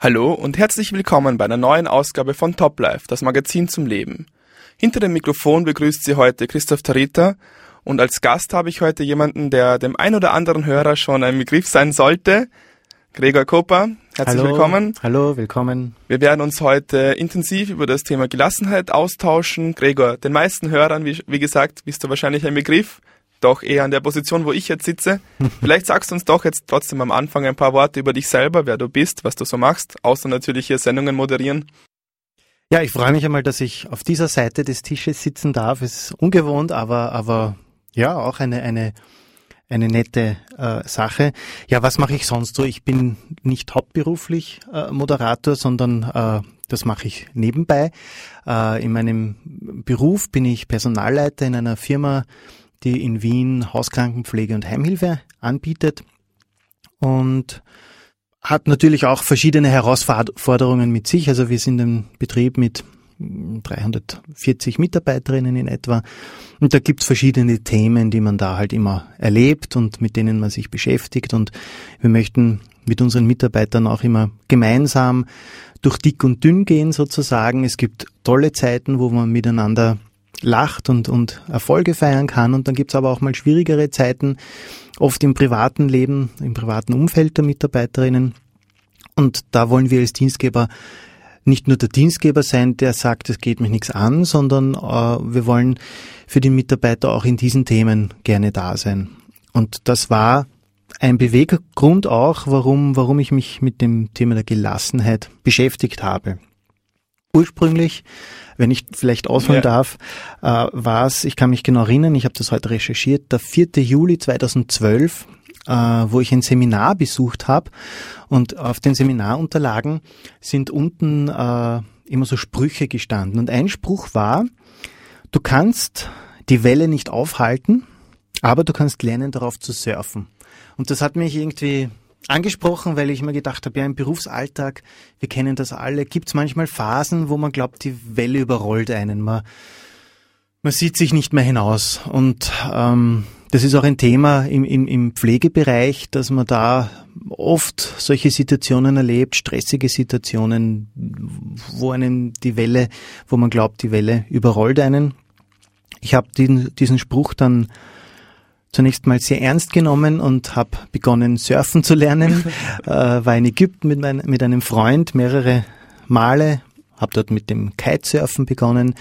Hallo und herzlich willkommen bei einer neuen Ausgabe von Top Life, das Magazin zum Leben. Hinter dem Mikrofon begrüßt Sie heute Christoph Tarita und als Gast habe ich heute jemanden, der dem ein oder anderen Hörer schon ein Begriff sein sollte. Gregor Koper, herzlich Hallo. willkommen. Hallo, willkommen. Wir werden uns heute intensiv über das Thema Gelassenheit austauschen. Gregor, den meisten Hörern, wie, wie gesagt, bist du wahrscheinlich ein Begriff, doch eher an der Position, wo ich jetzt sitze. Vielleicht sagst du uns doch jetzt trotzdem am Anfang ein paar Worte über dich selber, wer du bist, was du so machst, außer natürlich hier Sendungen moderieren. Ja, ich freue mich einmal, dass ich auf dieser Seite des Tisches sitzen darf. Es ist ungewohnt, aber, aber ja, auch eine, eine, eine nette äh, Sache. Ja, was mache ich sonst so? Ich bin nicht hauptberuflich äh, Moderator, sondern äh, das mache ich nebenbei. Äh, in meinem Beruf bin ich Personalleiter in einer Firma, die in Wien Hauskrankenpflege und Heimhilfe anbietet und hat natürlich auch verschiedene Herausforderungen mit sich. Also wir sind ein Betrieb mit 340 Mitarbeiterinnen in etwa. Und da gibt's verschiedene Themen, die man da halt immer erlebt und mit denen man sich beschäftigt. Und wir möchten mit unseren Mitarbeitern auch immer gemeinsam durch dick und dünn gehen sozusagen. Es gibt tolle Zeiten, wo man miteinander lacht und, und Erfolge feiern kann. Und dann gibt's aber auch mal schwierigere Zeiten, oft im privaten Leben, im privaten Umfeld der Mitarbeiterinnen. Und da wollen wir als Dienstgeber nicht nur der Dienstgeber sein, der sagt, es geht mich nichts an, sondern äh, wir wollen für die Mitarbeiter auch in diesen Themen gerne da sein. Und das war ein Beweggrund auch, warum, warum ich mich mit dem Thema der Gelassenheit beschäftigt habe. Ursprünglich, wenn ich vielleicht ausholen ja. darf, äh, war es, ich kann mich genau erinnern, ich habe das heute recherchiert, der 4. Juli 2012 äh, wo ich ein Seminar besucht habe. Und auf den Seminarunterlagen sind unten äh, immer so Sprüche gestanden. Und ein Spruch war, du kannst die Welle nicht aufhalten, aber du kannst lernen, darauf zu surfen. Und das hat mich irgendwie angesprochen, weil ich mir gedacht habe, ja, im Berufsalltag, wir kennen das alle, gibt es manchmal Phasen, wo man glaubt, die Welle überrollt einen. Man, man sieht sich nicht mehr hinaus. Und ähm, das ist auch ein Thema im, im, im Pflegebereich, dass man da oft solche Situationen erlebt, stressige Situationen, wo einen die Welle, wo man glaubt, die Welle überrollt einen. Ich habe diesen, diesen Spruch dann zunächst mal sehr ernst genommen und habe begonnen, surfen zu lernen. äh, war in Ägypten mit, mein, mit einem Freund mehrere Male habe dort mit dem Kitesurfen begonnen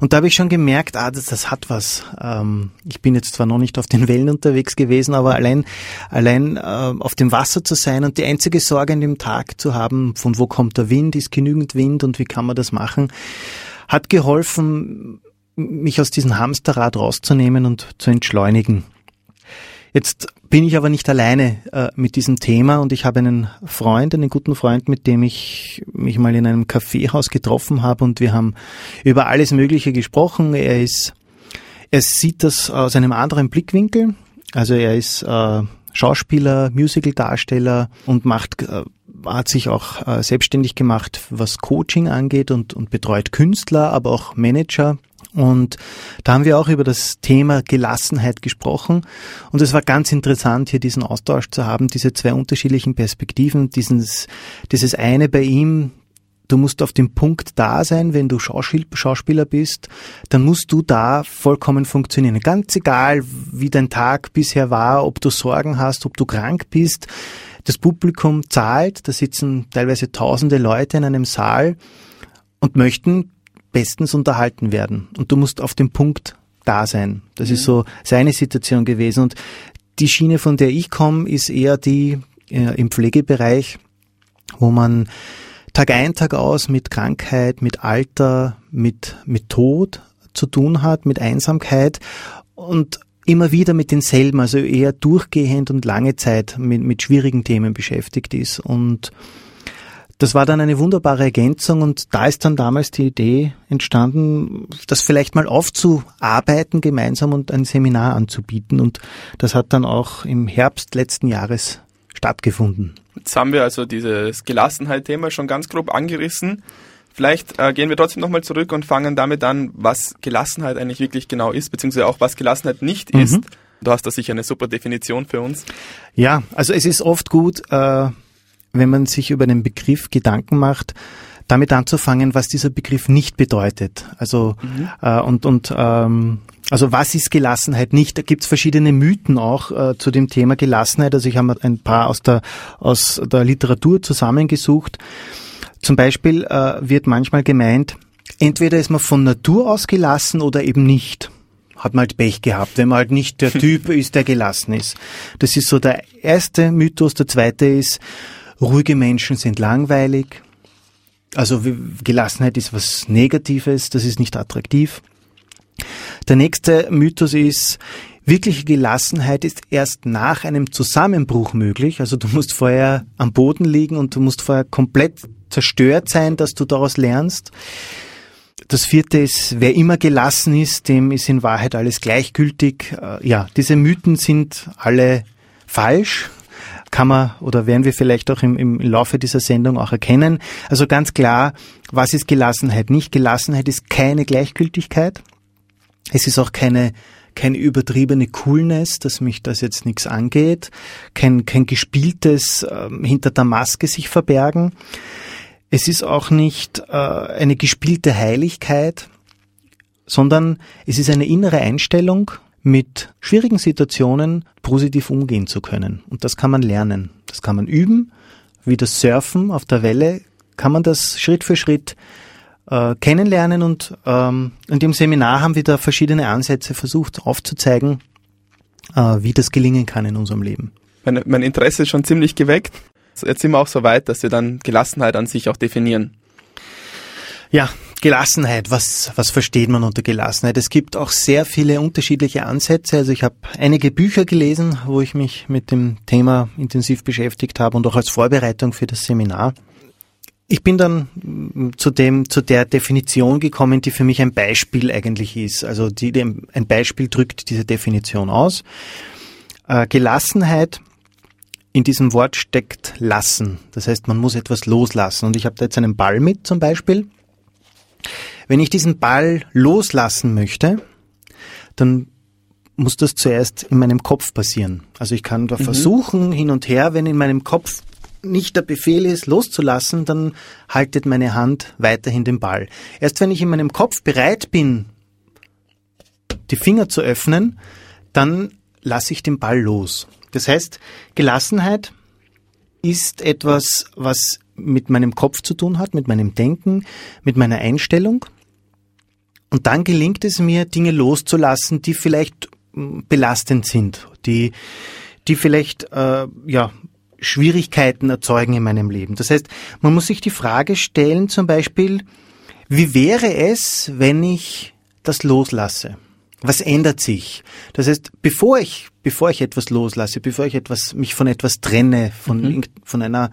und da habe ich schon gemerkt, ah, das, das hat was. Ähm, ich bin jetzt zwar noch nicht auf den Wellen unterwegs gewesen, aber allein, allein äh, auf dem Wasser zu sein und die einzige Sorge an dem Tag zu haben, von wo kommt der Wind, ist genügend Wind und wie kann man das machen, hat geholfen, mich aus diesem Hamsterrad rauszunehmen und zu entschleunigen. Jetzt bin ich aber nicht alleine äh, mit diesem Thema und ich habe einen Freund, einen guten Freund, mit dem ich mich mal in einem Kaffeehaus getroffen habe und wir haben über alles Mögliche gesprochen. Er ist, er sieht das aus einem anderen Blickwinkel. Also er ist äh, Schauspieler, Musicaldarsteller und macht, äh, hat sich auch äh, selbstständig gemacht, was Coaching angeht und, und betreut Künstler, aber auch Manager und da haben wir auch über das Thema Gelassenheit gesprochen. Und es war ganz interessant, hier diesen Austausch zu haben, diese zwei unterschiedlichen Perspektiven, dieses, dieses eine bei ihm, du musst auf dem Punkt da sein, wenn du Schauspieler bist, dann musst du da vollkommen funktionieren. Ganz egal, wie dein Tag bisher war, ob du Sorgen hast, ob du krank bist. Das Publikum zahlt, da sitzen teilweise tausende Leute in einem Saal und möchten bestens unterhalten werden. Und du musst auf dem Punkt da sein. Das mhm. ist so seine Situation gewesen. Und die Schiene, von der ich komme, ist eher die äh, im Pflegebereich, wo man Tag ein, Tag aus mit Krankheit, mit Alter, mit, mit Tod zu tun hat, mit Einsamkeit und immer wieder mit denselben, also eher durchgehend und lange Zeit mit, mit schwierigen Themen beschäftigt ist. Und das war dann eine wunderbare Ergänzung und da ist dann damals die Idee entstanden, das vielleicht mal aufzuarbeiten gemeinsam und ein Seminar anzubieten und das hat dann auch im Herbst letzten Jahres stattgefunden. Jetzt haben wir also dieses Gelassenheit-Thema schon ganz grob angerissen. Vielleicht äh, gehen wir trotzdem nochmal zurück und fangen damit an, was Gelassenheit eigentlich wirklich genau ist, beziehungsweise auch was Gelassenheit nicht mhm. ist. Du hast da sicher eine super Definition für uns. Ja, also es ist oft gut, äh, wenn man sich über den Begriff Gedanken macht, damit anzufangen, was dieser Begriff nicht bedeutet. Also mhm. äh, und und ähm, also was ist Gelassenheit nicht? Da gibt's verschiedene Mythen auch äh, zu dem Thema Gelassenheit. Also ich habe ein paar aus der aus der Literatur zusammengesucht. Zum Beispiel äh, wird manchmal gemeint, entweder ist man von Natur aus gelassen oder eben nicht hat man halt Pech gehabt, wenn man halt nicht der Typ ist, der gelassen ist. Das ist so der erste Mythos. Der zweite ist, ruhige Menschen sind langweilig. Also Gelassenheit ist was Negatives, das ist nicht attraktiv. Der nächste Mythos ist, wirkliche Gelassenheit ist erst nach einem Zusammenbruch möglich. Also du musst vorher am Boden liegen und du musst vorher komplett zerstört sein, dass du daraus lernst. Das vierte ist, wer immer gelassen ist, dem ist in Wahrheit alles gleichgültig. Äh, ja, diese Mythen sind alle falsch kann man oder werden wir vielleicht auch im, im Laufe dieser Sendung auch erkennen. Also ganz klar, was ist Gelassenheit? Nicht Gelassenheit ist keine Gleichgültigkeit. Es ist auch keine keine übertriebene Coolness, dass mich das jetzt nichts angeht, kein, kein gespieltes äh, hinter der Maske sich verbergen. Es ist auch nicht äh, eine gespielte Heiligkeit, sondern es ist eine innere Einstellung, mit schwierigen Situationen positiv umgehen zu können. Und das kann man lernen. Das kann man üben. Wie das Surfen auf der Welle kann man das Schritt für Schritt äh, kennenlernen. Und ähm, in dem Seminar haben wir da verschiedene Ansätze versucht aufzuzeigen, äh, wie das gelingen kann in unserem Leben. Mein, mein Interesse ist schon ziemlich geweckt. Jetzt sind wir auch so weit, dass wir dann Gelassenheit an sich auch definieren. Ja, Gelassenheit, was, was versteht man unter Gelassenheit? Es gibt auch sehr viele unterschiedliche Ansätze. Also ich habe einige Bücher gelesen, wo ich mich mit dem Thema intensiv beschäftigt habe und auch als Vorbereitung für das Seminar. Ich bin dann zu dem, zu der Definition gekommen, die für mich ein Beispiel eigentlich ist. Also die, ein Beispiel drückt diese Definition aus. Äh, Gelassenheit in diesem Wort steckt lassen. Das heißt, man muss etwas loslassen. Und ich habe da jetzt einen Ball mit zum Beispiel. Wenn ich diesen Ball loslassen möchte, dann muss das zuerst in meinem Kopf passieren. Also ich kann da mhm. versuchen, hin und her, wenn in meinem Kopf nicht der Befehl ist, loszulassen, dann haltet meine Hand weiterhin den Ball. Erst wenn ich in meinem Kopf bereit bin, die Finger zu öffnen, dann lasse ich den Ball los. Das heißt, Gelassenheit ist etwas, was mit meinem Kopf zu tun hat, mit meinem Denken, mit meiner Einstellung. Und dann gelingt es mir, Dinge loszulassen, die vielleicht hm, belastend sind, die, die vielleicht äh, ja, Schwierigkeiten erzeugen in meinem Leben. Das heißt, man muss sich die Frage stellen, zum Beispiel, wie wäre es, wenn ich das loslasse? Was ändert sich? Das heißt, bevor ich, bevor ich etwas loslasse, bevor ich etwas, mich von etwas trenne, von, mhm. von einer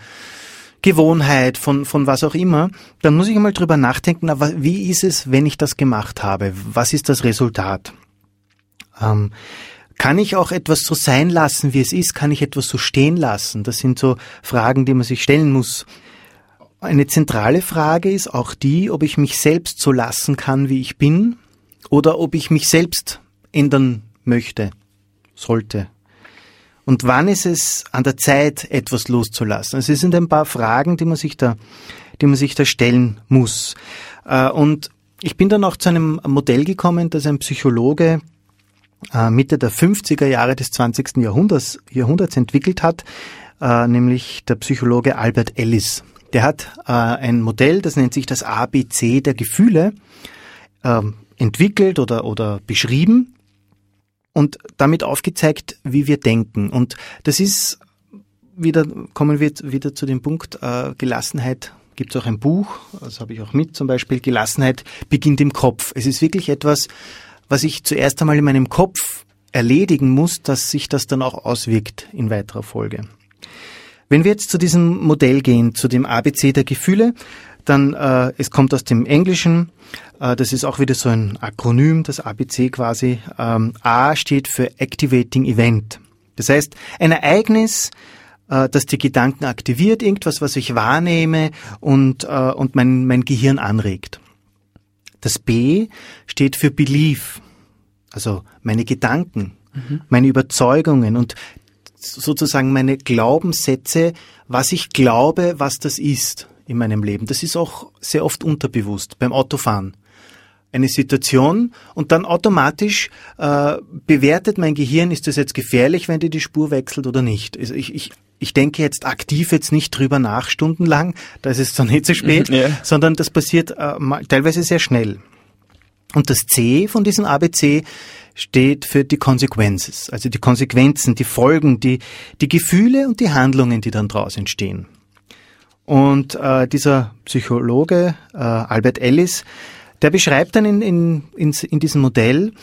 Gewohnheit, von, von was auch immer, dann muss ich einmal drüber nachdenken, aber wie ist es, wenn ich das gemacht habe? Was ist das Resultat? Ähm, kann ich auch etwas so sein lassen, wie es ist? Kann ich etwas so stehen lassen? Das sind so Fragen, die man sich stellen muss. Eine zentrale Frage ist auch die, ob ich mich selbst so lassen kann, wie ich bin, oder ob ich mich selbst ändern möchte, sollte. Und wann ist es an der Zeit, etwas loszulassen? Also es sind ein paar Fragen, die man sich da, die man sich da stellen muss. Äh, und ich bin dann auch zu einem Modell gekommen, das ein Psychologe äh, Mitte der 50er Jahre des 20. Jahrhunderts, Jahrhunderts entwickelt hat, äh, nämlich der Psychologe Albert Ellis. Der hat ein Modell, das nennt sich das ABC der Gefühle, ähm, entwickelt oder, oder beschrieben und damit aufgezeigt, wie wir denken. Und das ist wieder, kommen wir wieder zu dem Punkt, äh, Gelassenheit gibt es auch ein Buch, das habe ich auch mit, zum Beispiel Gelassenheit beginnt im Kopf. Es ist wirklich etwas, was ich zuerst einmal in meinem Kopf erledigen muss, dass sich das dann auch auswirkt in weiterer Folge. Wenn wir jetzt zu diesem Modell gehen, zu dem ABC der Gefühle, dann äh, es kommt aus dem Englischen äh, das ist auch wieder so ein Akronym, das ABC quasi. Ähm, A steht für Activating Event. Das heißt, ein Ereignis, äh, das die Gedanken aktiviert, irgendwas, was ich wahrnehme und, äh, und mein, mein Gehirn anregt. Das B steht für Belief, also meine Gedanken, mhm. meine Überzeugungen und sozusagen meine Glaubenssätze, was ich glaube, was das ist in meinem Leben. Das ist auch sehr oft unterbewusst beim Autofahren. Eine Situation und dann automatisch äh, bewertet mein Gehirn, ist das jetzt gefährlich, wenn die die Spur wechselt oder nicht. Also ich, ich, ich denke jetzt aktiv jetzt nicht drüber nach stundenlang, da ist es dann nicht zu spät, ja. sondern das passiert äh, teilweise sehr schnell. Und das C von diesem ABC steht für die Consequences, also die Konsequenzen, die Folgen, die, die Gefühle und die Handlungen, die dann daraus entstehen. Und äh, dieser Psychologe äh, Albert Ellis, der beschreibt dann in, in, in, in diesem Modell,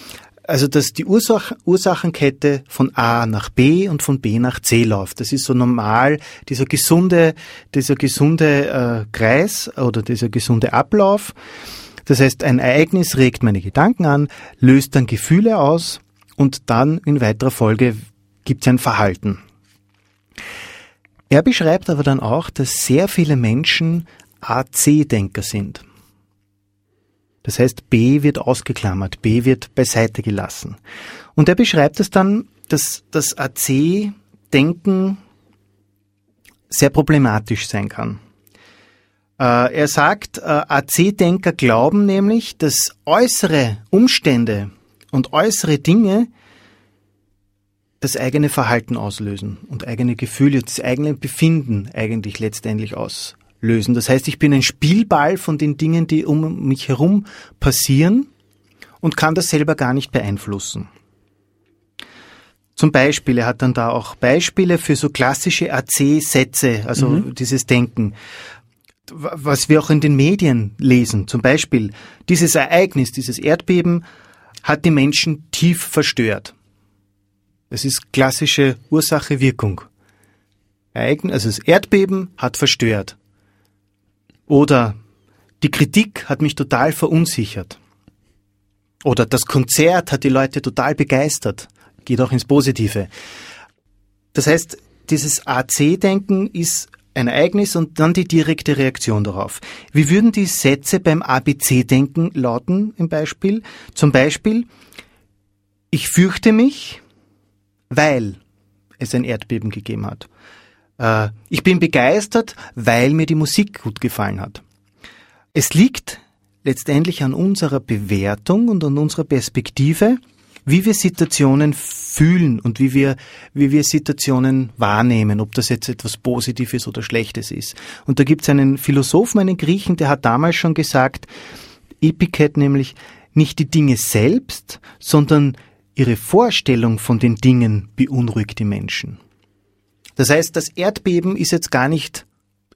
also dass die Ursach, Ursachenkette von A nach B und von B nach C läuft. Das ist so normal dieser gesunde, dieser gesunde äh, Kreis oder dieser gesunde Ablauf. Das heißt, ein Ereignis regt meine Gedanken an, löst dann Gefühle aus und dann in weiterer Folge gibt es ein Verhalten. Er beschreibt aber dann auch, dass sehr viele Menschen AC-Denker sind. Das heißt, B wird ausgeklammert, B wird beiseite gelassen. Und er beschreibt es dann, dass das AC-Denken sehr problematisch sein kann. Äh, er sagt, äh, AC-Denker glauben nämlich, dass äußere Umstände und äußere Dinge das eigene Verhalten auslösen und eigene Gefühle, das eigene Befinden eigentlich letztendlich auslösen. Das heißt, ich bin ein Spielball von den Dingen, die um mich herum passieren und kann das selber gar nicht beeinflussen. Zum Beispiel, er hat dann da auch Beispiele für so klassische AC-Sätze, also mhm. dieses Denken was wir auch in den Medien lesen. Zum Beispiel, dieses Ereignis, dieses Erdbeben hat die Menschen tief verstört. Das ist klassische Ursache-Wirkung. Also das Erdbeben hat verstört. Oder die Kritik hat mich total verunsichert. Oder das Konzert hat die Leute total begeistert. Geht auch ins Positive. Das heißt, dieses AC-Denken ist ein Ereignis und dann die direkte Reaktion darauf. Wie würden die Sätze beim ABC-Denken lauten im Beispiel? Zum Beispiel, ich fürchte mich, weil es ein Erdbeben gegeben hat. Äh, ich bin begeistert, weil mir die Musik gut gefallen hat. Es liegt letztendlich an unserer Bewertung und an unserer Perspektive, wie wir Situationen fühlen und wie wir, wie wir Situationen wahrnehmen, ob das jetzt etwas Positives oder Schlechtes ist. Und da gibt es einen Philosophen, einen Griechen, der hat damals schon gesagt, Epiket nämlich, nicht die Dinge selbst, sondern ihre Vorstellung von den Dingen beunruhigt die Menschen. Das heißt, das Erdbeben ist jetzt gar nicht,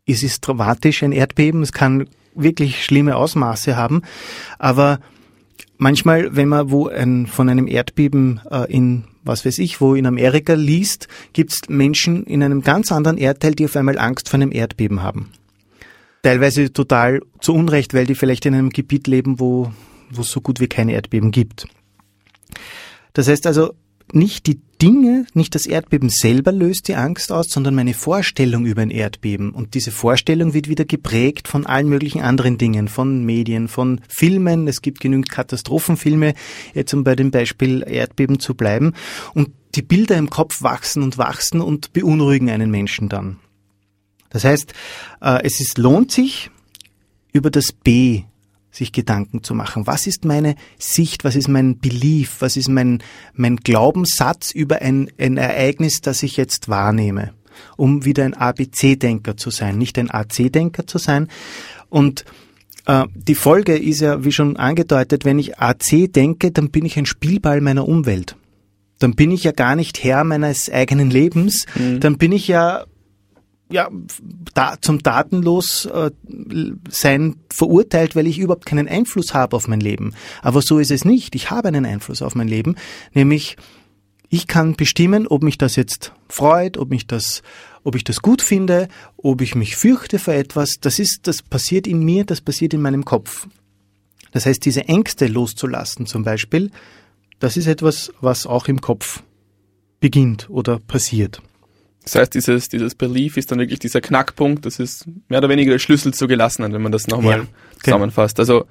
es ist dramatisch, ein Erdbeben, es kann wirklich schlimme Ausmaße haben, aber manchmal, wenn man wo ein, von einem Erdbeben äh, in was weiß ich, wo in Amerika liest, gibt es Menschen in einem ganz anderen Erdteil, die auf einmal Angst vor einem Erdbeben haben. Teilweise total zu Unrecht, weil die vielleicht in einem Gebiet leben, wo, wo es so gut wie keine Erdbeben gibt. Das heißt also, nicht die Dinge, nicht das Erdbeben selber löst die Angst aus, sondern meine Vorstellung über ein Erdbeben. Und diese Vorstellung wird wieder geprägt von allen möglichen anderen Dingen, von Medien, von Filmen. Es gibt genügend Katastrophenfilme, jetzt um bei dem Beispiel Erdbeben zu bleiben. Und die Bilder im Kopf wachsen und wachsen und beunruhigen einen Menschen dann. Das heißt, äh, es ist, lohnt sich, über das B sich Gedanken zu machen. Was ist meine Sicht, was ist mein Belief, was ist mein, mein Glaubenssatz über ein, ein Ereignis, das ich jetzt wahrnehme, um wieder ein ABC-Denker zu sein, nicht ein AC-Denker zu sein. Und äh, die Folge ist ja, wie schon angedeutet, wenn ich AC denke, dann bin ich ein Spielball meiner Umwelt. Dann bin ich ja gar nicht Herr meines eigenen Lebens, mhm. dann bin ich ja ja, da, zum Datenlos äh, sein verurteilt, weil ich überhaupt keinen Einfluss habe auf mein Leben. Aber so ist es nicht. Ich habe einen Einfluss auf mein Leben, nämlich ich kann bestimmen, ob mich das jetzt freut, ob mich das, ob ich das gut finde, ob ich mich fürchte vor etwas. Das ist, das passiert in mir, das passiert in meinem Kopf. Das heißt, diese Ängste loszulassen zum Beispiel, das ist etwas, was auch im Kopf beginnt oder passiert. Das heißt, dieses, dieses Belief ist dann wirklich dieser Knackpunkt, das ist mehr oder weniger der Schlüssel zur Gelassenheit, wenn man das nochmal ja, genau. zusammenfasst. Also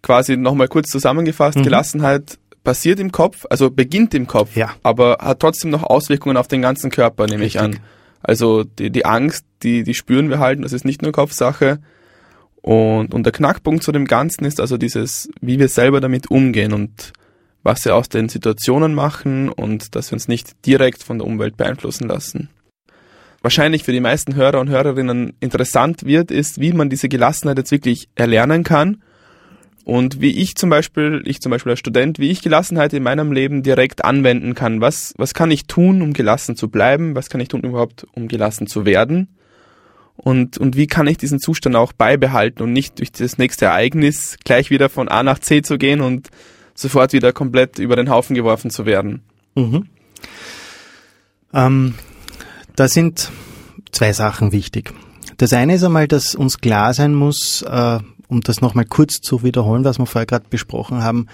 quasi nochmal kurz zusammengefasst, mhm. Gelassenheit passiert im Kopf, also beginnt im Kopf, Ja. aber hat trotzdem noch Auswirkungen auf den ganzen Körper, nehme ich Richtig. an. Also die, die Angst, die, die spüren wir halt, das ist nicht nur Kopfsache. Und, und der Knackpunkt zu dem Ganzen ist also dieses, wie wir selber damit umgehen und was wir aus den Situationen machen und dass wir uns nicht direkt von der Umwelt beeinflussen lassen. Wahrscheinlich für die meisten Hörer und Hörerinnen interessant wird, ist, wie man diese Gelassenheit jetzt wirklich erlernen kann und wie ich zum Beispiel, ich zum Beispiel als Student, wie ich Gelassenheit in meinem Leben direkt anwenden kann. Was, was kann ich tun, um gelassen zu bleiben? Was kann ich tun überhaupt, um gelassen zu werden? Und, und wie kann ich diesen Zustand auch beibehalten und nicht durch das nächste Ereignis gleich wieder von A nach C zu gehen und sofort wieder komplett über den Haufen geworfen zu werden? Mhm. Ähm, da sind zwei Sachen wichtig. Das eine ist einmal, dass uns klar sein muss, äh, um das nochmal kurz zu wiederholen, was wir vorher gerade besprochen haben,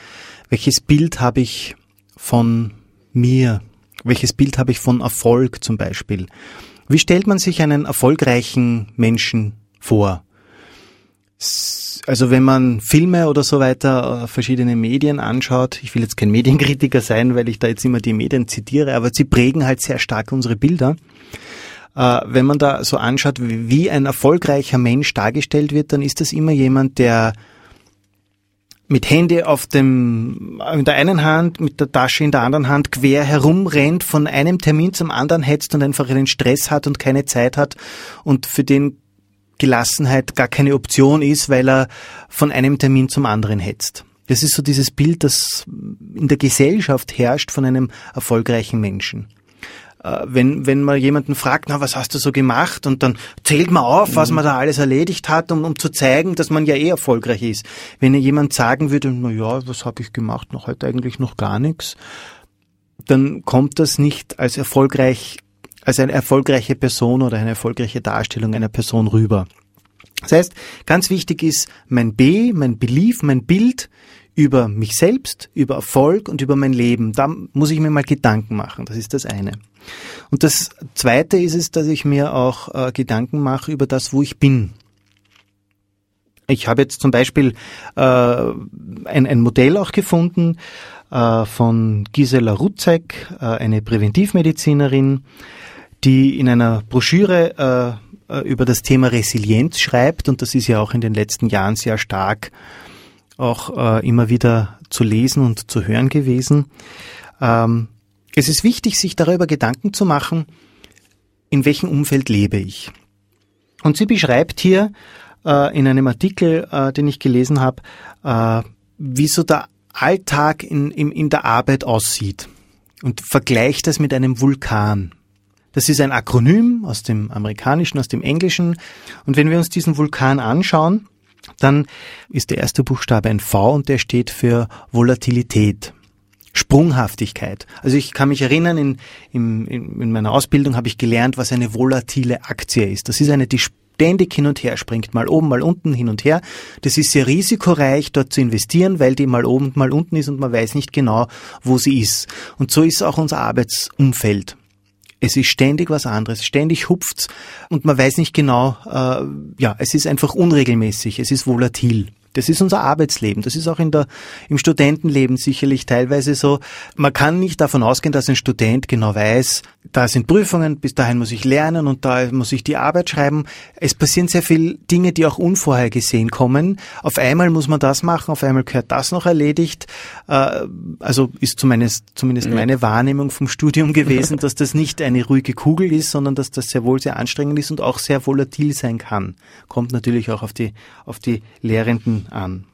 welches Bild habe ich von mir? Welches Bild habe ich von Erfolg zum Beispiel? Wie stellt man sich einen erfolgreichen Menschen vor? Also wenn man Filme oder so weiter, äh, verschiedene Medien anschaut, ich will jetzt kein Medienkritiker sein, weil ich da jetzt immer die Medien zitiere, aber sie prägen halt sehr stark unsere Bilder. Äh, wenn man da so anschaut, wie ein erfolgreicher Mensch dargestellt wird, dann ist das immer jemand, der mit Handy auf dem, in der einen Hand, mit der Tasche in der anderen Hand quer herumrennt, von einem Termin zum anderen hetzt und einfach einen Stress hat und keine Zeit hat und für den Gelassenheit gar keine Option ist, weil er von einem Termin zum anderen hetzt. Das ist so dieses Bild, das in der Gesellschaft herrscht von einem erfolgreichen Menschen. Äh, Wenn, wenn man jemanden fragt, na, was hast du so gemacht? Und dann zählt man auf, was man da alles erledigt hat, um, um zu zeigen, dass man ja eh erfolgreich ist. Wenn jemand sagen würde, na ja, was habe ich gemacht? Noch heute eigentlich noch gar nichts. Dann kommt das nicht als erfolgreich als eine erfolgreiche Person oder eine erfolgreiche Darstellung einer Person rüber. Das heißt, ganz wichtig ist mein B, mein Belief, mein Bild über mich selbst, über Erfolg und über mein Leben. Da muss ich mir mal Gedanken machen. Das ist das eine. Und das zweite ist es, dass ich mir auch äh, Gedanken mache über das, wo ich bin. Ich habe jetzt zum Beispiel äh, ein, ein Modell auch gefunden äh, von Gisela Rutzek, äh, eine Präventivmedizinerin, die in einer Broschüre äh, äh, über das Thema Resilienz schreibt und das ist ja auch in den letzten Jahren sehr stark auch äh, immer wieder zu lesen und zu hören gewesen. Ähm, es ist wichtig, sich darüber Gedanken zu machen, in welchem Umfeld lebe ich. Und sie beschreibt hier äh, in einem Artikel, äh, den ich gelesen habe, äh, wie so der Alltag in, in, in der Arbeit aussieht und vergleicht das mit einem Vulkan. Das ist ein Akronym aus dem Amerikanischen, aus dem Englischen. Und wenn wir uns diesen Vulkan anschauen, dann ist der erste Buchstabe ein V und der steht für Volatilität. Sprunghaftigkeit. Also ich kann mich erinnern, in, in, in meiner Ausbildung habe ich gelernt, was eine volatile Aktie ist. Das ist eine, die ständig hin und her springt, mal oben, mal unten, hin und her. Das ist sehr risikoreich, dort zu investieren, weil die mal oben mal unten ist und man weiß nicht genau, wo sie ist. Und so ist auch unser Arbeitsumfeld. Es ist ständig was anderes, ständig hupft's und man weiß nicht genau, äh, ja, es ist einfach unregelmäßig, es ist volatil. Das ist unser Arbeitsleben. Das ist auch in der, im Studentenleben sicherlich teilweise so. Man kann nicht davon ausgehen, dass ein Student genau weiß, da sind Prüfungen, bis dahin muss ich lernen und da muss ich die Arbeit schreiben. Es passieren sehr viele Dinge, die auch unvorhergesehen kommen. Auf einmal muss man das machen, auf einmal gehört das noch erledigt. Äh, Also ist zumindest, zumindest meine Wahrnehmung vom Studium gewesen, dass das nicht eine ruhige Kugel ist, sondern dass das sehr wohl sehr anstrengend ist und auch sehr volatil sein kann. Kommt natürlich auch auf die, auf die Lehrenden an.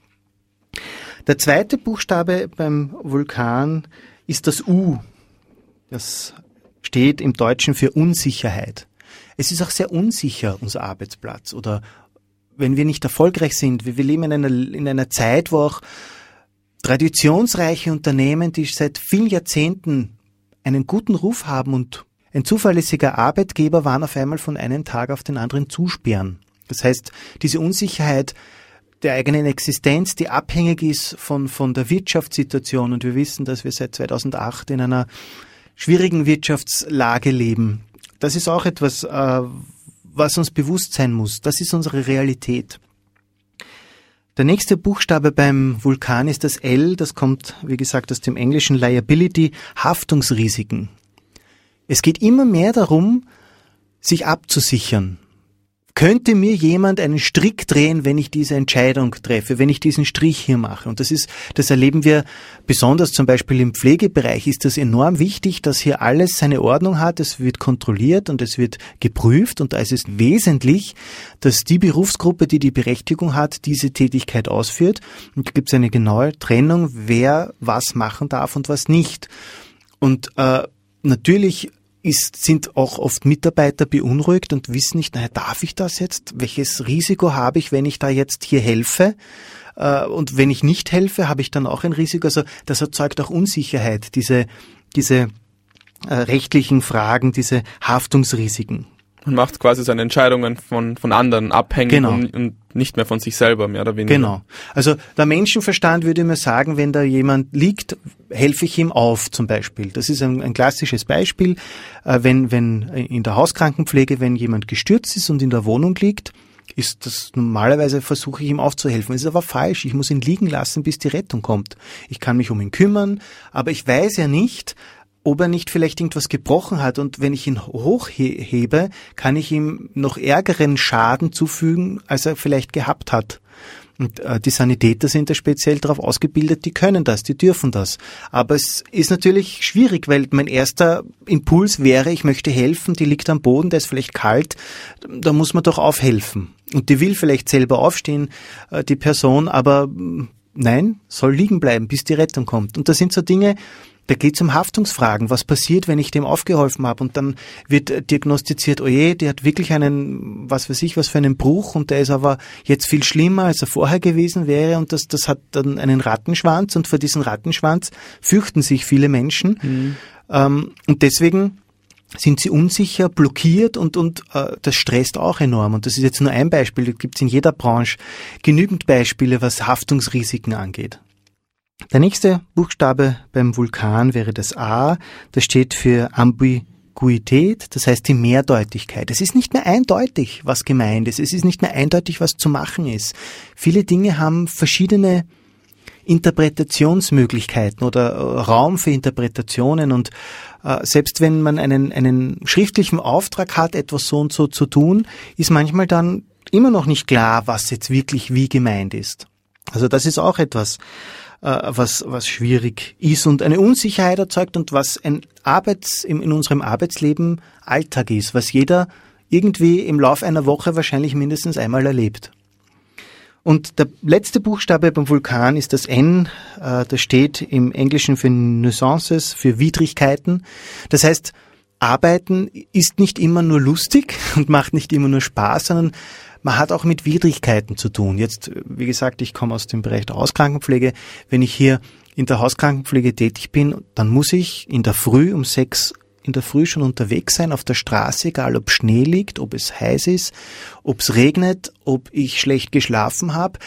Der zweite Buchstabe beim Vulkan ist das U. Das steht im Deutschen für Unsicherheit. Es ist auch sehr unsicher, unser Arbeitsplatz. Oder wenn wir nicht erfolgreich sind, wir leben in einer, in einer Zeit, wo auch traditionsreiche Unternehmen, die seit vielen Jahrzehnten einen guten Ruf haben und ein zuverlässiger Arbeitgeber waren auf einmal von einem Tag auf den anderen zusperren. Das heißt, diese Unsicherheit der eigenen Existenz, die abhängig ist von, von der Wirtschaftssituation. Und wir wissen, dass wir seit 2008 in einer schwierigen Wirtschaftslage leben. Das ist auch etwas, äh, was uns bewusst sein muss. Das ist unsere Realität. Der nächste Buchstabe beim Vulkan ist das L, das kommt, wie gesagt, aus dem englischen Liability, Haftungsrisiken. Es geht immer mehr darum, sich abzusichern. Könnte mir jemand einen Strick drehen, wenn ich diese Entscheidung treffe, wenn ich diesen Strich hier mache? Und das ist, das erleben wir besonders zum Beispiel im Pflegebereich ist das enorm wichtig, dass hier alles seine Ordnung hat, es wird kontrolliert und es wird geprüft und da ist es wesentlich, dass die Berufsgruppe, die die Berechtigung hat, diese Tätigkeit ausführt. Und da gibt es eine genaue Trennung, wer was machen darf und was nicht. Und äh, natürlich ist, sind auch oft Mitarbeiter beunruhigt und wissen nicht, naja, darf ich das jetzt? Welches Risiko habe ich, wenn ich da jetzt hier helfe? Äh, und wenn ich nicht helfe, habe ich dann auch ein Risiko. Also das erzeugt auch Unsicherheit, diese, diese äh, rechtlichen Fragen, diese Haftungsrisiken. Man macht quasi seine Entscheidungen von, von anderen abhängig genau. und, und, nicht mehr von sich selber, mehr oder weniger. Genau. Also der Menschenverstand würde mir sagen, wenn da jemand liegt, helfe ich ihm auf zum Beispiel. Das ist ein, ein klassisches Beispiel. Äh, wenn, wenn in der Hauskrankenpflege, wenn jemand gestürzt ist und in der Wohnung liegt, ist das normalerweise versuche ich ihm aufzuhelfen. Das ist aber falsch. Ich muss ihn liegen lassen, bis die Rettung kommt. Ich kann mich um ihn kümmern, aber ich weiß ja nicht, ob er nicht vielleicht irgendwas gebrochen hat und wenn ich ihn hochhebe, kann ich ihm noch ärgeren Schaden zufügen, als er vielleicht gehabt hat. Und äh, die Sanitäter sind da speziell darauf ausgebildet, die können das, die dürfen das. Aber es ist natürlich schwierig, weil mein erster Impuls wäre, ich möchte helfen, die liegt am Boden, der ist vielleicht kalt, da muss man doch aufhelfen. Und die will vielleicht selber aufstehen, äh, die Person, aber nein, soll liegen bleiben, bis die Rettung kommt. Und das sind so Dinge, da geht es um Haftungsfragen. Was passiert, wenn ich dem aufgeholfen habe? Und dann wird diagnostiziert, oh je, der hat wirklich einen, was weiß ich, was für einen Bruch und der ist aber jetzt viel schlimmer, als er vorher gewesen wäre und das, das hat dann einen Rattenschwanz und vor diesem Rattenschwanz fürchten sich viele Menschen. Mhm. Ähm, und deswegen sind sie unsicher, blockiert und, und äh, das stresst auch enorm. Und das ist jetzt nur ein Beispiel, das gibt es in jeder Branche genügend Beispiele, was Haftungsrisiken angeht. Der nächste Buchstabe beim Vulkan wäre das A. Das steht für Ambiguität, das heißt die Mehrdeutigkeit. Es ist nicht mehr eindeutig, was gemeint ist. Es ist nicht mehr eindeutig, was zu machen ist. Viele Dinge haben verschiedene Interpretationsmöglichkeiten oder äh, Raum für Interpretationen und selbst wenn man einen, einen schriftlichen Auftrag hat, etwas so und so zu tun, ist manchmal dann immer noch nicht klar, was jetzt wirklich wie gemeint ist. Also das ist auch etwas, äh, was, was schwierig ist und eine Unsicherheit erzeugt und was ein Arbeits, in, unserem Arbeitsleben Alltag ist, was jeder irgendwie im Lauf einer Woche wahrscheinlich mindestens einmal erlebt. Und der letzte Buchstabe beim Vulkan ist das N. Äh, das steht im Englischen für Nuisances, für Widrigkeiten. Das heißt, Arbeiten ist nicht immer nur lustig und macht nicht immer nur Spaß, sondern man hat auch mit Widrigkeiten zu tun. Jetzt, wie gesagt, ich komme aus dem Bereich der Hauskrankenpflege. Wenn ich hier in der Hauskrankenpflege tätig bin, dann muss ich in der Früh um sechs in der Früh schon unterwegs sein auf der Straße, egal ob Schnee liegt, ob es heiß ist, ob es regnet, ob ich schlecht geschlafen habe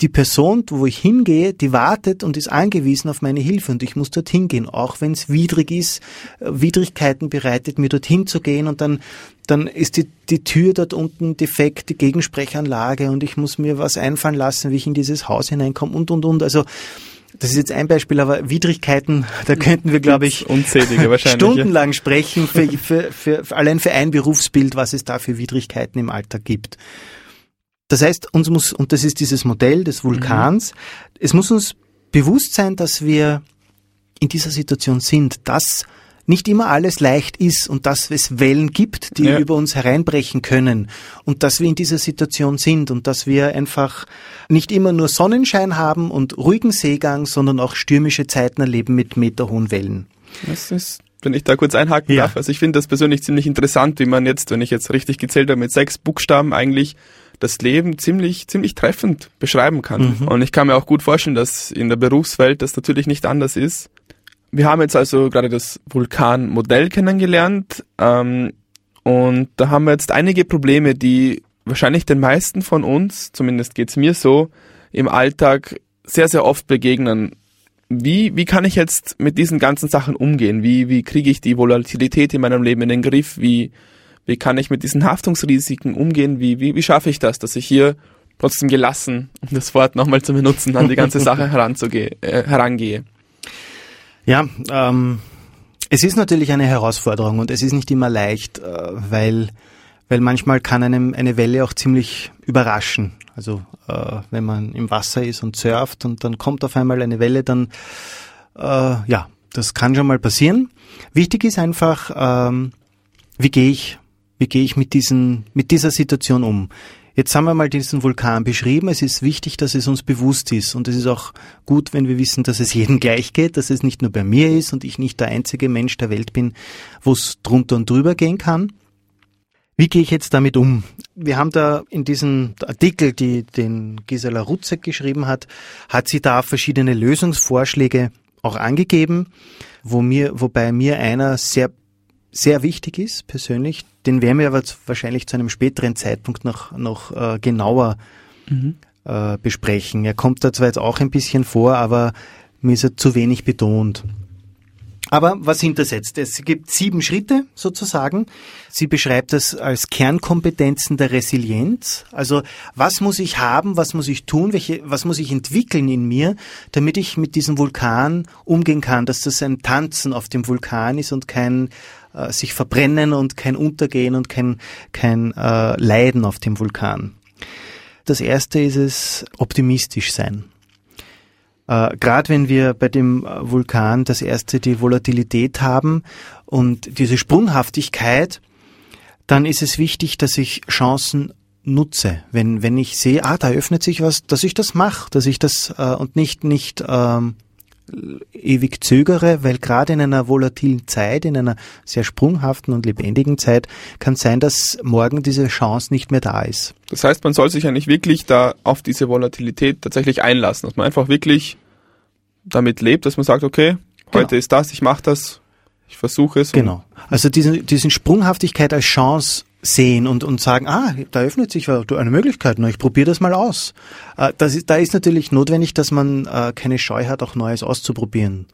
die Person, wo ich hingehe, die wartet und ist angewiesen auf meine Hilfe und ich muss dorthin gehen, auch wenn es widrig ist, Widrigkeiten bereitet, mir dorthin zu gehen und dann, dann ist die, die Tür dort unten defekt, die Gegensprechanlage und ich muss mir was einfallen lassen, wie ich in dieses Haus hineinkomme und, und, und. Also, das ist jetzt ein Beispiel, aber Widrigkeiten, da könnten wir, glaube ich, unzählige wahrscheinlich stundenlang sprechen, für, für, für, allein für ein Berufsbild, was es da für Widrigkeiten im Alltag gibt. Das heißt, uns muss, und das ist dieses Modell des Vulkans, mhm. es muss uns bewusst sein, dass wir in dieser Situation sind, dass nicht immer alles leicht ist und dass es Wellen gibt, die ja. über uns hereinbrechen können und dass wir in dieser Situation sind und dass wir einfach nicht immer nur Sonnenschein haben und ruhigen Seegang, sondern auch stürmische Zeiten erleben mit meterhohen Wellen. Das ist wenn ich da kurz einhaken ja. darf. Also ich finde das persönlich ziemlich interessant, wie man jetzt, wenn ich jetzt richtig gezählt habe, mit sechs Buchstaben eigentlich das Leben ziemlich, ziemlich treffend beschreiben kann. Mhm. Und ich kann mir auch gut vorstellen, dass in der Berufswelt das natürlich nicht anders ist. Wir haben jetzt also gerade das Vulkanmodell kennengelernt ähm, und da haben wir jetzt einige Probleme, die wahrscheinlich den meisten von uns, zumindest geht's mir so, im Alltag sehr, sehr oft begegnen. Wie, wie kann ich jetzt mit diesen ganzen Sachen umgehen? Wie, wie kriege ich die Volatilität in meinem Leben in den Griff? Wie, wie kann ich mit diesen Haftungsrisiken umgehen? Wie, wie, wie schaffe ich das, dass ich hier trotzdem gelassen, um das Wort nochmal zu benutzen, an die ganze Sache äh, herangehe? Ja, ähm, es ist natürlich eine Herausforderung und es ist nicht immer leicht, äh, weil, weil manchmal kann einem eine Welle auch ziemlich überraschen. Also äh, wenn man im Wasser ist und surft und dann kommt auf einmal eine Welle, dann äh, ja, das kann schon mal passieren. Wichtig ist einfach, ähm, wie gehe ich, wie gehe ich mit diesen, mit dieser Situation um? Jetzt haben wir mal diesen Vulkan beschrieben. Es ist wichtig, dass es uns bewusst ist. Und es ist auch gut, wenn wir wissen, dass es jedem gleich geht, dass es nicht nur bei mir ist und ich nicht der einzige Mensch der Welt bin, wo es drunter und drüber gehen kann. Wie gehe ich jetzt damit um? Wir haben da in diesem Artikel, die den Gisela Rutzek geschrieben hat, hat sie da verschiedene Lösungsvorschläge auch angegeben, wo mir, wobei mir einer sehr sehr wichtig ist, persönlich. Den werden wir aber wahrscheinlich zu einem späteren Zeitpunkt noch, noch äh, genauer mhm. äh, besprechen. Er kommt da zwar jetzt auch ein bisschen vor, aber mir ist er zu wenig betont. Aber was hintersetzt? Es gibt sieben Schritte sozusagen. Sie beschreibt das als Kernkompetenzen der Resilienz. Also was muss ich haben, was muss ich tun, welche, was muss ich entwickeln in mir, damit ich mit diesem Vulkan umgehen kann, dass das ein Tanzen auf dem Vulkan ist und kein äh, sich verbrennen und kein Untergehen und kein, kein äh, Leiden auf dem Vulkan. Das erste ist es optimistisch sein. Äh, Gerade wenn wir bei dem äh, Vulkan das erste die Volatilität haben und diese Sprunghaftigkeit, dann ist es wichtig, dass ich Chancen nutze. Wenn, wenn ich sehe, ah, da öffnet sich was, dass ich das mache, dass ich das äh, und nicht, nicht ähm, ewig zögere, weil gerade in einer volatilen Zeit, in einer sehr sprunghaften und lebendigen Zeit, kann sein, dass morgen diese Chance nicht mehr da ist. Das heißt, man soll sich ja nicht wirklich da auf diese Volatilität tatsächlich einlassen, dass man einfach wirklich damit lebt, dass man sagt, okay, heute genau. ist das, ich mache das, ich versuche es. Genau. Also diesen, diesen Sprunghaftigkeit als Chance sehen und, und sagen, ah, da öffnet sich eine Möglichkeit, ich probiere das mal aus. Äh, das ist, da ist natürlich notwendig, dass man äh, keine Scheu hat, auch Neues auszuprobieren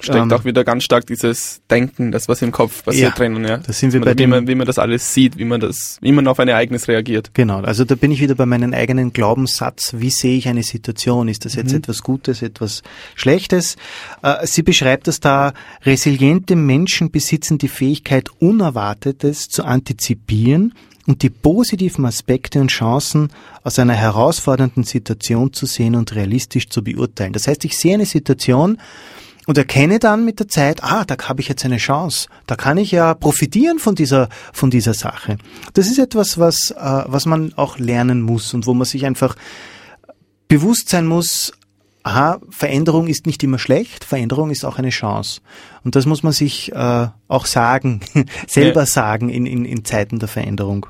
steckt ähm, auch wieder ganz stark dieses Denken, das was im Kopf passiert ja, drinnen, ja. Da sind wir bei wie man, wie man das alles sieht, wie man das, wie man auf ein Ereignis reagiert. Genau, also da bin ich wieder bei meinem eigenen Glaubenssatz. Wie sehe ich eine Situation? Ist das jetzt mhm. etwas Gutes, etwas Schlechtes? Äh, sie beschreibt das da, resiliente Menschen besitzen die Fähigkeit, Unerwartetes zu antizipieren und die positiven Aspekte und Chancen aus einer herausfordernden Situation zu sehen und realistisch zu beurteilen. Das heißt, ich sehe eine Situation, und erkenne dann mit der Zeit, ah, da habe ich jetzt eine Chance, da kann ich ja profitieren von dieser von dieser Sache. Das ist etwas, was äh, was man auch lernen muss und wo man sich einfach bewusst sein muss. Aha, Veränderung ist nicht immer schlecht, Veränderung ist auch eine Chance. Und das muss man sich äh, auch sagen, selber ja. sagen in, in, in Zeiten der Veränderung.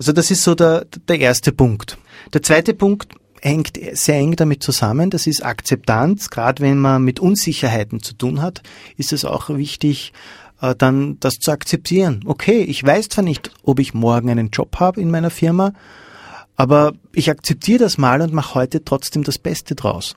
Also das ist so der, der erste Punkt. Der zweite Punkt hängt sehr eng damit zusammen. Das ist Akzeptanz. Gerade wenn man mit Unsicherheiten zu tun hat, ist es auch wichtig, äh, dann das zu akzeptieren. Okay, ich weiß zwar nicht, ob ich morgen einen Job habe in meiner Firma, aber ich akzeptiere das mal und mache heute trotzdem das Beste draus.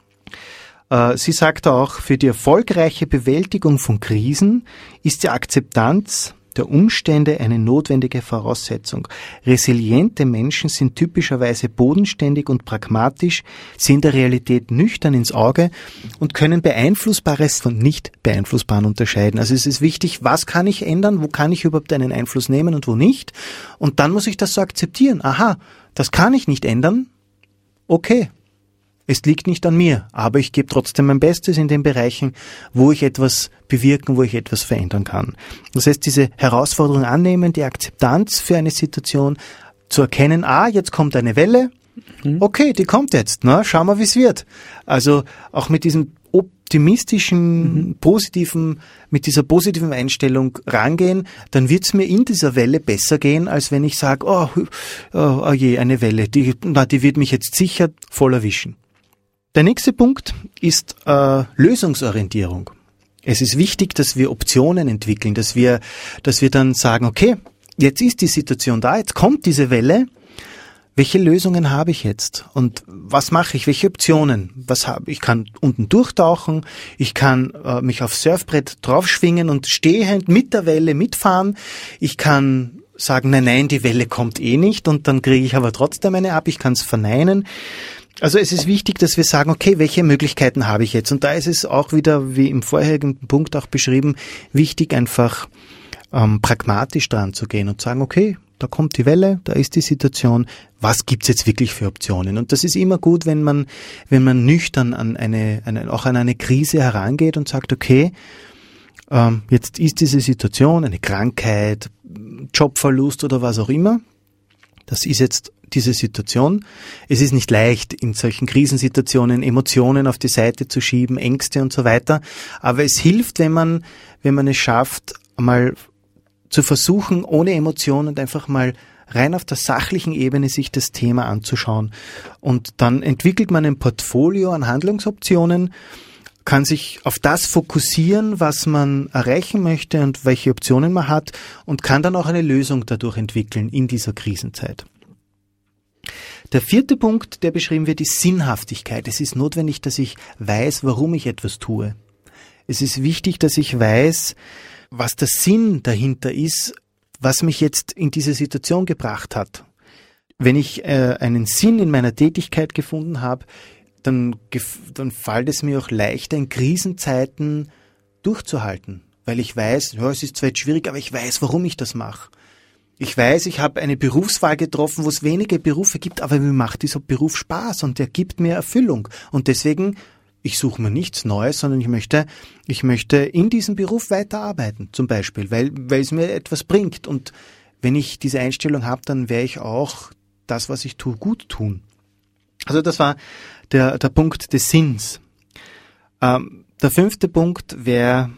Äh, sie sagt auch, für die erfolgreiche Bewältigung von Krisen ist die Akzeptanz der Umstände eine notwendige Voraussetzung. Resiliente Menschen sind typischerweise bodenständig und pragmatisch, sehen der Realität nüchtern ins Auge und können Beeinflussbares von nicht beeinflussbaren unterscheiden. Also es ist wichtig, was kann ich ändern, wo kann ich überhaupt einen Einfluss nehmen und wo nicht. Und dann muss ich das so akzeptieren. Aha, das kann ich nicht ändern. Okay, es liegt nicht an mir, aber ich gebe trotzdem mein Bestes in den Bereichen, wo ich etwas bewirken, wo ich etwas verändern kann. Das heißt, diese Herausforderung annehmen, die Akzeptanz für eine Situation, zu erkennen, ah, jetzt kommt eine Welle, mhm. okay, die kommt jetzt, na, schauen wir, wie es wird. Also auch mit diesem optimistischen, mhm. positiven, mit dieser positiven Einstellung rangehen, dann wird es mir in dieser Welle besser gehen, als wenn ich sage, oh, oh, oh je, eine Welle, die, na, die wird mich jetzt sicher voll erwischen. Der nächste Punkt ist äh, Lösungsorientierung. Es ist wichtig, dass wir Optionen entwickeln, dass wir, dass wir dann sagen, okay, jetzt ist die Situation da, jetzt kommt diese Welle. Welche Lösungen habe ich jetzt? Und was mache ich? Welche Optionen? Was habe ich? kann unten durchtauchen, ich kann äh, mich aufs Surfbrett draufschwingen und stehend mit der Welle mitfahren. Ich kann sagen, nein, nein, die Welle kommt eh nicht und dann kriege ich aber trotzdem eine ab, ich kann es verneinen. Also es ist wichtig, dass wir sagen, okay, welche Möglichkeiten habe ich jetzt? Und da ist es auch wieder, wie im vorherigen Punkt auch beschrieben, wichtig einfach ähm, pragmatisch dran zu gehen und sagen, okay, da kommt die Welle, da ist die Situation, was gibt's jetzt wirklich für Optionen? Und das ist immer gut, wenn man, wenn man nüchtern an eine, eine auch an eine Krise herangeht und sagt, okay, ähm, jetzt ist diese Situation, eine Krankheit, Jobverlust oder was auch immer, das ist jetzt diese Situation. Es ist nicht leicht, in solchen Krisensituationen Emotionen auf die Seite zu schieben, Ängste und so weiter. Aber es hilft, wenn man, wenn man es schafft, mal zu versuchen, ohne Emotionen und einfach mal rein auf der sachlichen Ebene sich das Thema anzuschauen. Und dann entwickelt man ein Portfolio an Handlungsoptionen, kann sich auf das fokussieren, was man erreichen möchte und welche Optionen man hat und kann dann auch eine Lösung dadurch entwickeln in dieser Krisenzeit. Der vierte Punkt, der beschrieben wird, ist Sinnhaftigkeit. Es ist notwendig, dass ich weiß, warum ich etwas tue. Es ist wichtig, dass ich weiß, was der Sinn dahinter ist, was mich jetzt in diese Situation gebracht hat. Wenn ich äh, einen Sinn in meiner Tätigkeit gefunden habe, dann, dann fällt es mir auch leichter, in Krisenzeiten durchzuhalten, weil ich weiß, ja, es ist zwar jetzt schwierig, aber ich weiß, warum ich das mache. Ich weiß, ich habe eine Berufswahl getroffen, wo es wenige Berufe gibt, aber mir macht dieser Beruf Spaß und der gibt mir Erfüllung. Und deswegen, ich suche mir nichts Neues, sondern ich möchte, ich möchte in diesem Beruf weiterarbeiten, zum Beispiel, weil, weil es mir etwas bringt. Und wenn ich diese Einstellung habe, dann werde ich auch das, was ich tue, gut tun. Also das war der, der Punkt des Sinns. Ähm, der fünfte Punkt wäre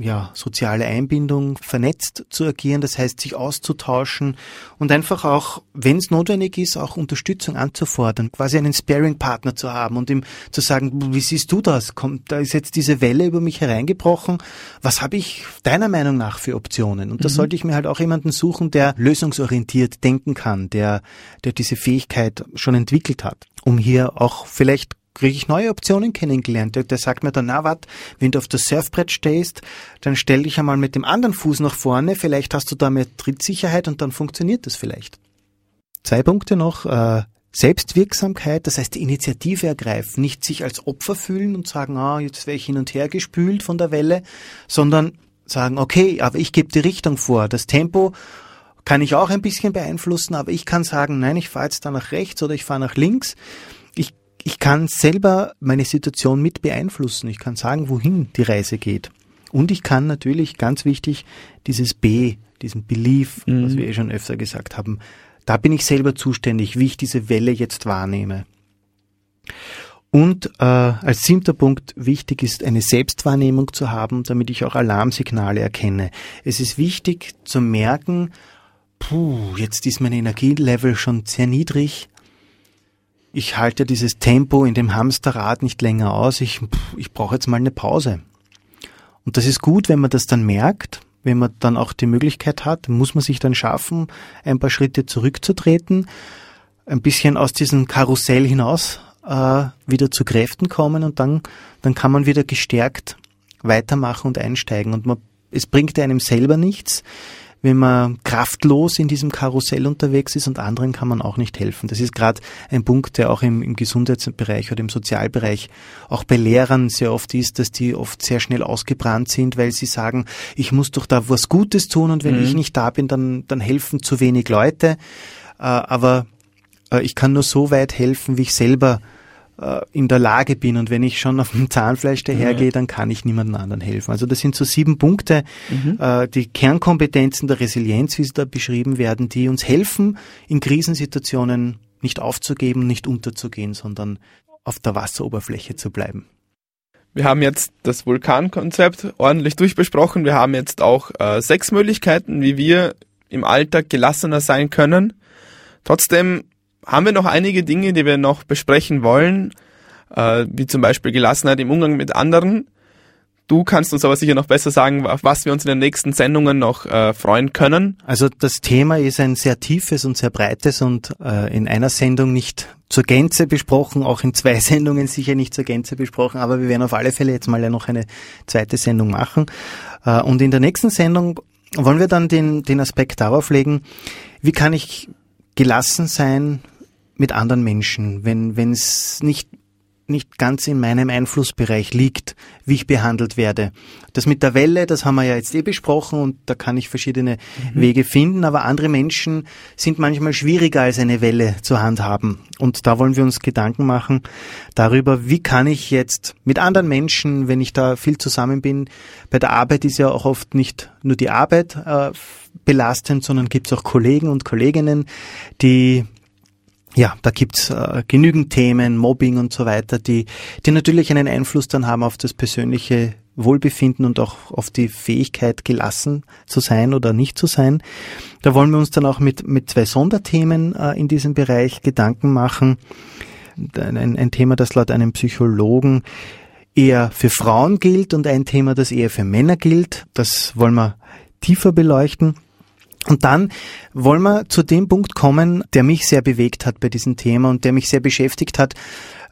ja, soziale Einbindung, vernetzt zu agieren, das heißt sich auszutauschen und einfach auch, wenn es notwendig ist, auch Unterstützung anzufordern, quasi einen Sparing-Partner zu haben und ihm zu sagen, wie siehst du das? Kommt, da ist jetzt diese Welle über mich hereingebrochen. Was habe ich deiner Meinung nach für Optionen? Und da mhm. sollte ich mir halt auch jemanden suchen, der lösungsorientiert denken kann, der, der diese Fähigkeit schon entwickelt hat, um hier auch vielleicht kriege ich neue Optionen kennengelernt. Der, der sagt mir dann, na wat, wenn du auf das Surfbrett stehst, dann stell dich einmal mit dem anderen Fuß nach vorne, vielleicht hast du da mehr Trittsicherheit und dann funktioniert das vielleicht. Zwei Punkte noch. Äh, Selbstwirksamkeit, das heißt die Initiative ergreifen, nicht sich als Opfer fühlen und sagen, ah, jetzt wäre ich hin und her gespült von der Welle, sondern sagen, okay, aber ich gebe die Richtung vor. Das Tempo kann ich auch ein bisschen beeinflussen, aber ich kann sagen, nein, ich fahre jetzt da nach rechts oder ich fahre nach links ich kann selber meine Situation mit beeinflussen. Ich kann sagen, wohin die Reise geht. Und ich kann natürlich, ganz wichtig, dieses B, diesen Belief, mhm. was wir eh schon öfter gesagt haben, da bin ich selber zuständig, wie ich diese Welle jetzt wahrnehme. Und äh, als siebter Punkt wichtig ist, eine Selbstwahrnehmung zu haben, damit ich auch Alarmsignale erkenne. Es ist wichtig zu merken, puh, jetzt ist mein Energielevel schon sehr niedrig, ich halte dieses Tempo in dem Hamsterrad nicht länger aus, ich, ich brauche jetzt mal eine Pause. Und das ist gut, wenn man das dann merkt, wenn man dann auch die Möglichkeit hat, muss man sich dann schaffen, ein paar Schritte zurückzutreten, ein bisschen aus diesem Karussell hinaus äh, wieder zu Kräften kommen und dann, dann kann man wieder gestärkt weitermachen und einsteigen. Und man, es bringt einem selber nichts, wenn man kraftlos in diesem Karussell unterwegs ist und anderen kann man auch nicht helfen. Das ist gerade ein Punkt, der auch im, im Gesundheitsbereich oder im Sozialbereich auch bei Lehrern sehr oft ist, dass die oft sehr schnell ausgebrannt sind, weil sie sagen, ich muss doch da was Gutes tun und wenn mhm. ich nicht da bin, dann, dann helfen zu wenig Leute. Äh, aber äh, ich kann nur so weit helfen, wie ich selber äh, in der Lage bin und wenn ich schon auf dem Zahnfleisch dahergehe, ja. dann kann ich niemandem anderen helfen. Also das sind so sieben Punkte, mhm. äh, die Kernkompetenzen der Resilienz, wie sie da beschrieben werden, die uns helfen, in Krisensituationen nicht aufzugeben, nicht unterzugehen, sondern auf der Wasseroberfläche zu bleiben. Wir haben jetzt das Vulkankonzept ordentlich durchbesprochen. Wir haben jetzt auch äh, sechs Möglichkeiten, wie wir im Alltag gelassener sein können. Trotzdem haben wir noch einige Dinge, die wir noch besprechen wollen, äh, wie zum Beispiel Gelassenheit im Umgang mit anderen. Du kannst uns aber sicher noch besser sagen, was wir uns in den nächsten Sendungen noch äh, freuen können. Also das Thema ist ein sehr tiefes und sehr breites und äh, in einer Sendung nicht zur Gänze besprochen, auch in zwei Sendungen sicher nicht zur Gänze besprochen, aber wir werden auf alle Fälle jetzt mal noch eine zweite Sendung machen. Äh, und in der nächsten Sendung wollen wir dann den, den Aspekt darauf legen, wie kann ich gelassen sein mit anderen Menschen, wenn es nicht nicht ganz in meinem Einflussbereich liegt, wie ich behandelt werde. Das mit der Welle, das haben wir ja jetzt eh besprochen und da kann ich verschiedene mhm. Wege finden, aber andere Menschen sind manchmal schwieriger als eine Welle zu handhaben. Und da wollen wir uns Gedanken machen darüber, wie kann ich jetzt mit anderen Menschen, wenn ich da viel zusammen bin, bei der Arbeit ist ja auch oft nicht nur die Arbeit äh, belastend, sondern gibt es auch Kollegen und Kolleginnen, die ja, da gibt's äh, genügend Themen, Mobbing und so weiter, die, die natürlich einen Einfluss dann haben auf das persönliche Wohlbefinden und auch auf die Fähigkeit, gelassen zu sein oder nicht zu sein. Da wollen wir uns dann auch mit, mit zwei Sonderthemen äh, in diesem Bereich Gedanken machen. Ein, ein Thema, das laut einem Psychologen eher für Frauen gilt und ein Thema, das eher für Männer gilt. Das wollen wir tiefer beleuchten. Und dann wollen wir zu dem Punkt kommen, der mich sehr bewegt hat bei diesem Thema und der mich sehr beschäftigt hat,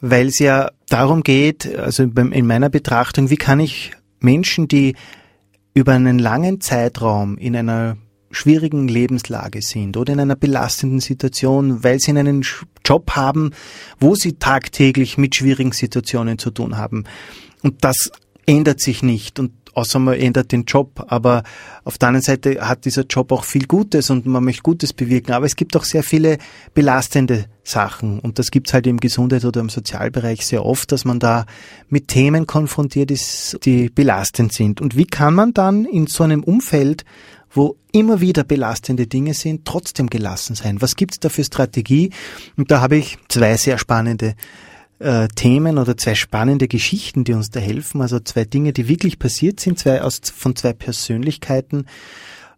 weil es ja darum geht, also in meiner Betrachtung, wie kann ich Menschen, die über einen langen Zeitraum in einer schwierigen Lebenslage sind oder in einer belastenden Situation, weil sie einen Job haben, wo sie tagtäglich mit schwierigen Situationen zu tun haben. Und das ändert sich nicht. Und außer man ändert den Job. Aber auf der anderen Seite hat dieser Job auch viel Gutes und man möchte Gutes bewirken. Aber es gibt auch sehr viele belastende Sachen. Und das gibt's halt im Gesundheit oder im Sozialbereich sehr oft, dass man da mit Themen konfrontiert ist, die belastend sind. Und wie kann man dann in so einem Umfeld wo immer wieder belastende Dinge sind, trotzdem gelassen sein. Was gibt's da für Strategie? Und da habe ich zwei sehr spannende äh, Themen oder zwei spannende Geschichten, die uns da helfen. Also zwei Dinge, die wirklich passiert sind, zwei aus, von zwei Persönlichkeiten,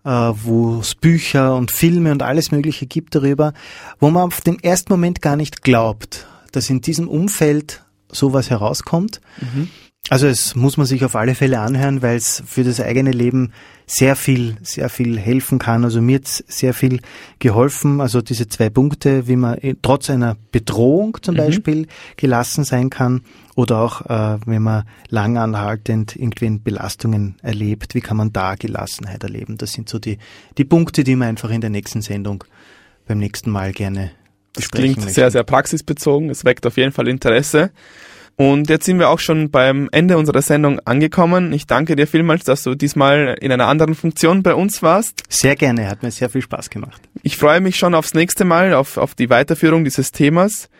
äh, wo es Bücher und Filme und alles Mögliche gibt darüber, wo man auf den ersten Moment gar nicht glaubt, dass in diesem Umfeld sowas herauskommt. Mhm. Also es muss man sich auf alle Fälle anhören, weil es für das eigene Leben sehr viel, sehr viel helfen kann. Also mir hat sehr viel geholfen. Also diese zwei Punkte, wie man trotz einer Bedrohung zum mhm. Beispiel gelassen sein kann oder auch, äh, wenn man lang anhaltend irgendwie Belastungen erlebt, wie kann man da Gelassenheit erleben? Das sind so die, die Punkte, die man einfach in der nächsten Sendung beim nächsten Mal gerne das klingt möchten. sehr, sehr praxisbezogen. Es weckt auf jeden Fall Interesse. Und jetzt sind wir auch schon beim Ende unserer Sendung angekommen. Ich danke dir vielmals, dass du diesmal in einer anderen Funktion bei uns warst. Sehr gerne, hat mir sehr viel Spaß gemacht. Ich freue mich schon aufs nächste Mal, auf, auf die Weiterführung dieses Themas.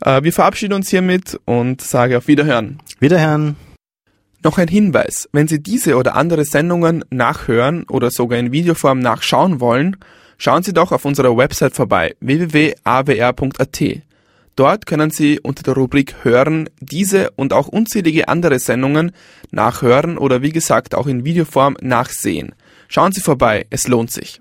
Äh, wir verabschieden uns hiermit und sage auf Wiederhören. Wiederhören. Noch ein Hinweis, wenn Sie diese oder andere Sendungen nachhören oder sogar in Videoform nachschauen wollen, schauen Sie doch auf unserer Website vorbei www.awr.at. Dort können Sie unter der Rubrik Hören diese und auch unzählige andere Sendungen nachhören oder wie gesagt auch in Videoform nachsehen. Schauen Sie vorbei, es lohnt sich.